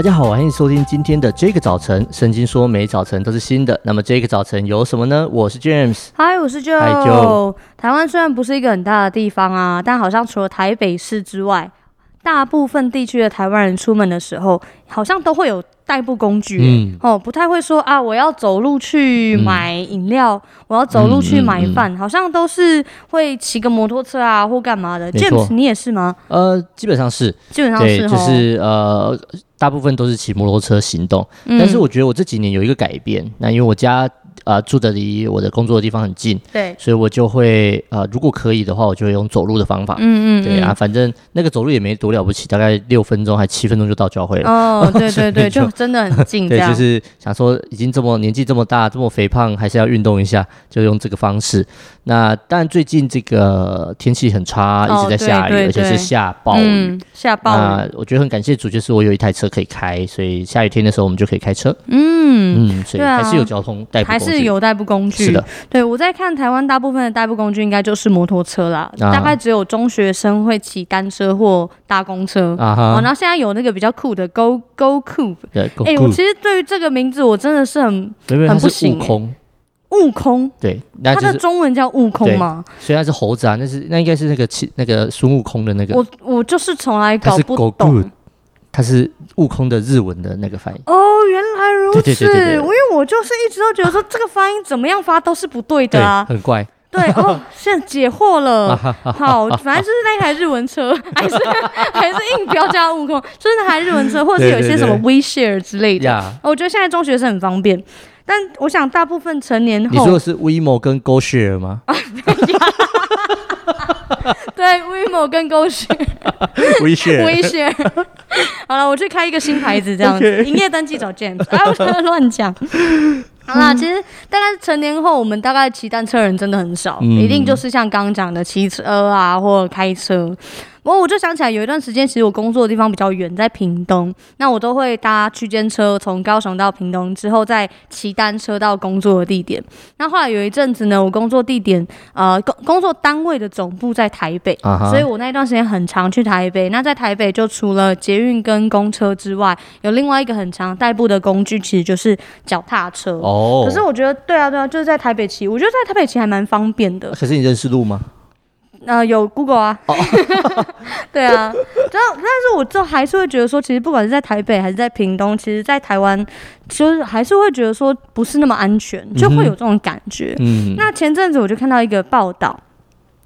大家好，欢迎收听今天的这个早晨。圣经说每早晨都是新的，那么这个早晨有什么呢？我是 James，嗨，我是 Joe。Hi Joe。台湾虽然不是一个很大的地方啊，但好像除了台北市之外，大部分地区的台湾人出门的时候，好像都会有。代步工具，嗯，哦，不太会说啊，我要走路去买饮料，嗯，我要走路去买饭，好像都是会骑个摩托车啊，或干嘛的。James，你也是吗？呃，基本上是，基本上是，就是呃，大部分都是骑摩托车行动，嗯。但是我觉得我这几年有一个改变，那因为我家。啊、呃，住的离我的工作的地方很近，对，所以我就会呃，如果可以的话，我就会用走路的方法，嗯嗯，对啊，反正那个走路也没多了不起，大概六分钟还七分钟就到教会了。哦，对对对，就，就真的很近。对，就是想说，已经这么年纪这么大，这么肥胖，还是要运动一下，就用这个方式。那但最近这个天气很差，一直在下雨，哦、对对对，而且是下暴雨，嗯、下暴雨。那我觉得很感谢主，就是我有一台车可以开，所以下雨天的时候我们就可以开车。嗯嗯，所以还是有交通代步工具，还是有代步工具。是的，对，我在看台湾大部分的代步工具应该就是摩托车啦，啊、大概只有中学生会骑单车或搭公车啊。然后现在有那个比较酷的 Go Go Cube，对，哎、欸，我其实对于这个名字我真的是很很不行、欸。悟空，对，那它的中文叫悟空吗？所以它是猴子啊，那是那应该是那个那个孙悟空的那个。我我就是从来搞不懂，它是悟空的日文的那个翻译。哦，原来如此。对对对对对，因为我就是一直都觉得说这个发音怎么样发都是不对的啊，很怪。对哦，现在解惑了。好，反正就是那台日文车，还是 还是硬标加悟空，就是那台日文车，或者是有一些什么 WeShare 之类的。对对对，我觉得现在中学生很方便。但我想，大部分成年后，你说的是 WeMo 跟 GoShare 吗？对，WeMo 跟 GoShare，WeShare，WeShare。WeShare 好了，我去开一个新牌子，这样子，营、okay. 业登记找 James。哎，我乱讲。好啦，其实大概成年后，我们大概骑单车的人真的很少，嗯、一定就是像刚刚讲的骑车啊，或者开车。不过我就想起来，有一段时间，其实我工作的地方比较远，在屏东，那我都会搭区间车从高雄到屏东，之后再骑单车到工作的地点。那后来有一阵子呢，我工作地点呃工工作单位的总部在台北，uh-huh. 所以我那一段时间很常去台北。那在台北就除了捷运跟公车之外，有另外一个很常代步的工具，其实就是脚踏车。哦、oh.，可是我觉得对啊对啊，就是在台北骑，我觉得在台北骑还蛮方便的。可是你认识路吗？呃，有 Google 啊，oh. 对啊，但但是我就还是会觉得说，其实不管是在台北还是在屏东，其实，在台湾就是还是会觉得说不是那么安全，就会有这种感觉。嗯，那前阵子我就看到一个报道。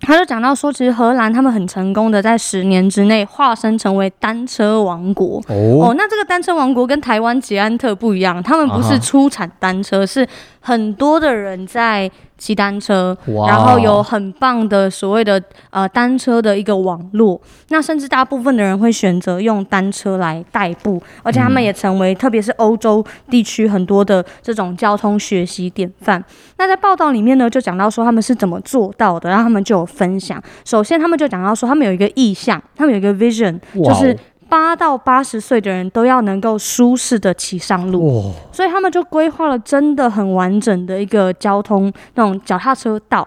他就讲到说，其实荷兰他们很成功的在十年之内化身成为单车王国。哦，哦，那这个单车王国跟台湾捷安特不一样，他们不是出产单车，是很多的人在骑单车，然后有很棒的所谓的呃单车的一个网络。那甚至大部分的人会选择用单车来代步，而且他们也成为特别是欧洲地区很多的这种交通学习典范。那在报道里面呢，就讲到说他们是怎么做到的，然后他们就有分享。首先，他们就讲到说，他们有一个意向，他们有一个 vision，就是八到八十岁的人都要能够舒适的骑上路。所以他们就规划了真的很完整的一个交通那种脚踏车道。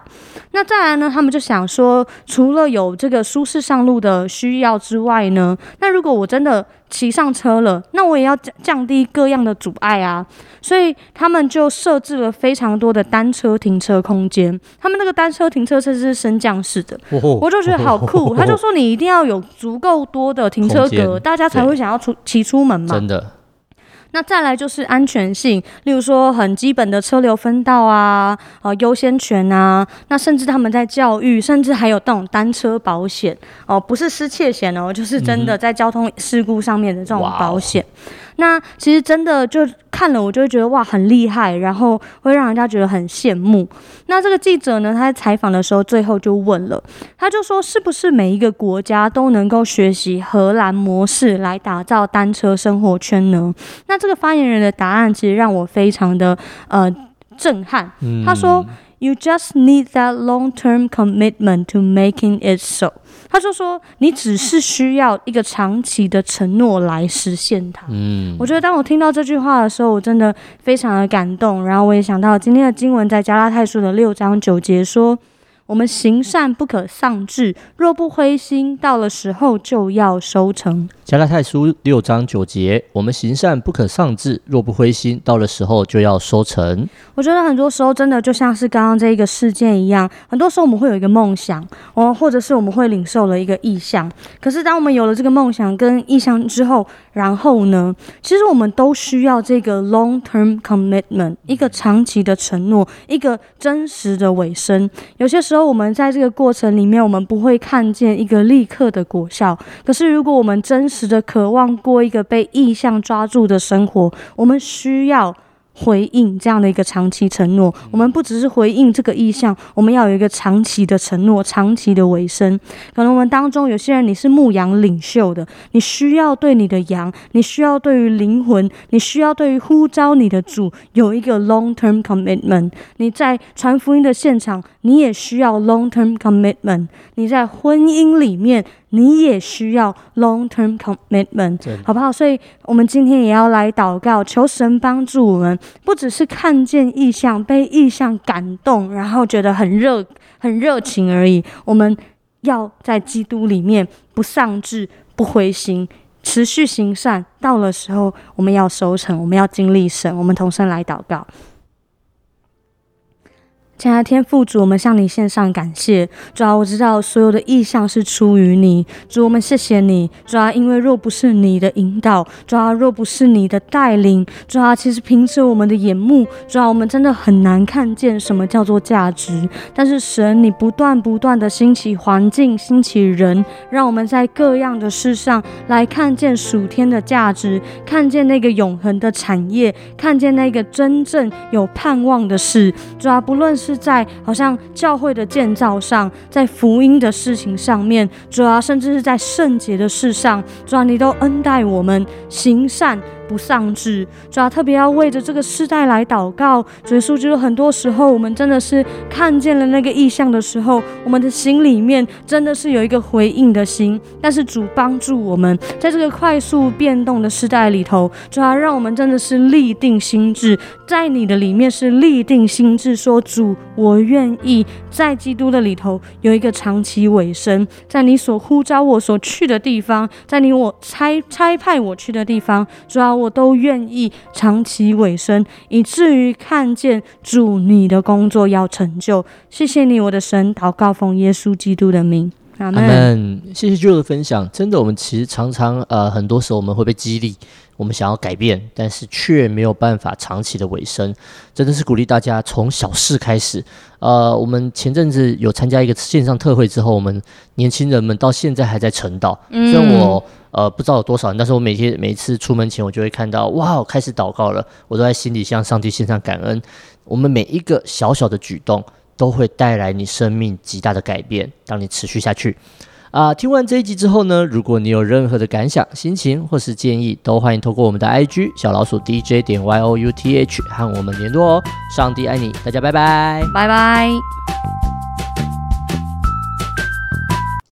那再来呢，他们就想说，除了有这个舒适上路的需要之外呢，那如果我真的骑上车了，那我也要降降低各样的阻碍啊，所以他们就设置了非常多的单车停车空间。他们那个单车停车车是升降式的，我就觉得好酷。他就说你一定要有足够多的停车格，大家才会想要出骑出门嘛。真的。那再来就是安全性，例如说很基本的车流分道啊，呃，优先权啊，那甚至他们在教育，甚至还有那种单车保险哦、呃，不是失窃险哦，就是真的在交通事故上面的这种保险。嗯那其实真的就看了，我就会觉得哇，很厉害，然后会让人家觉得很羡慕。那这个记者呢，他在采访的时候，最后就问了，他就说，是不是每一个国家都能够学习荷兰模式来打造单车生活圈呢？那这个发言人的答案其实让我非常的呃震撼。他说。You just need that long-term commitment to making it so。他就说，你只是需要一个长期的承诺来实现它。嗯，我觉得当我听到这句话的时候，我真的非常的感动。然后我也想到今天的经文在加拉太书的六章九节说。我们行善不可丧志，若不灰心，到了时候就要收成。加拉太书六章九节，我们行善不可丧志，若不灰心，到了时候就要收成。我觉得很多时候真的就像是刚刚这一个事件一样，很多时候我们会有一个梦想，哦，或者是我们会领受了一个意象。可是当我们有了这个梦想跟意象之后，然后呢，其实我们都需要这个 long-term commitment，一个长期的承诺，一个真实的尾声。有些时候我们在这个过程里面，我们不会看见一个立刻的果效。可是如果我们真实的渴望过一个被意向抓住的生活，我们需要。回应这样的一个长期承诺，我们不只是回应这个意向，我们要有一个长期的承诺，长期的尾声。可能我们当中有些人，你是牧羊领袖的，你需要对你的羊，你需要对于灵魂，你需要对于呼召你的主有一个 long term commitment。你在传福音的现场，你也需要 long term commitment。你在婚姻里面。你也需要 long-term commitment，好不好？所以，我们今天也要来祷告，求神帮助我们，不只是看见意象，被意象感动，然后觉得很热、很热情而已。我们要在基督里面不丧志、不灰心，持续行善。到了时候，我们要收成，我们要经历神。我们同声来祷告。亲爱的天父主，我们向你献上感谢。主啊，我知道所有的意象是出于你。主，我们谢谢你。主啊，因为若不是你的引导，主啊，若不是你的带领，主啊，其实凭着我们的眼目，主啊，我们真的很难看见什么叫做价值。但是神，你不断不断的兴起环境，兴起人，让我们在各样的事上来看见属天的价值，看见那个永恒的产业，看见那个真正有盼望的事。主啊，不论是是在好像教会的建造上，在福音的事情上面，主要甚至是在圣洁的事上，主要你都恩待我们行善。不丧志，主要特别要为着这个世代来祷告。主耶稣，就是很多时候，我们真的是看见了那个异象的时候，我们的心里面真的是有一个回应的心。但是主帮助我们，在这个快速变动的时代里头，主要让我们真的是立定心智，在你的里面是立定心智，说主，我愿意在基督的里头有一个长期尾声，在你所呼召我所去的地方，在你我差差派我去的地方，主要。我都愿意长期委身，以至于看见主你的工作要成就。谢谢你，我的神，祷告奉耶稣基督的名，阿门。谢谢 Jill 的分享。真的，我们其实常常呃，很多时候我们会被激励，我们想要改变，但是却没有办法长期的尾声。真的是鼓励大家从小事开始。呃，我们前阵子有参加一个线上特会之后，我们年轻人们到现在还在晨祷。虽然我。呃，不知道有多少人，但是我每天每一次出门前，我就会看到，哇，我开始祷告了，我都在心里向上帝献上感恩。我们每一个小小的举动，都会带来你生命极大的改变。当你持续下去，啊、听完这一集之后呢，如果你有任何的感想、心情或是建议，都欢迎透过我们的 IG 小老鼠 DJ 点 Y O U T H 和我们联络哦。上帝爱你，大家拜拜，拜拜。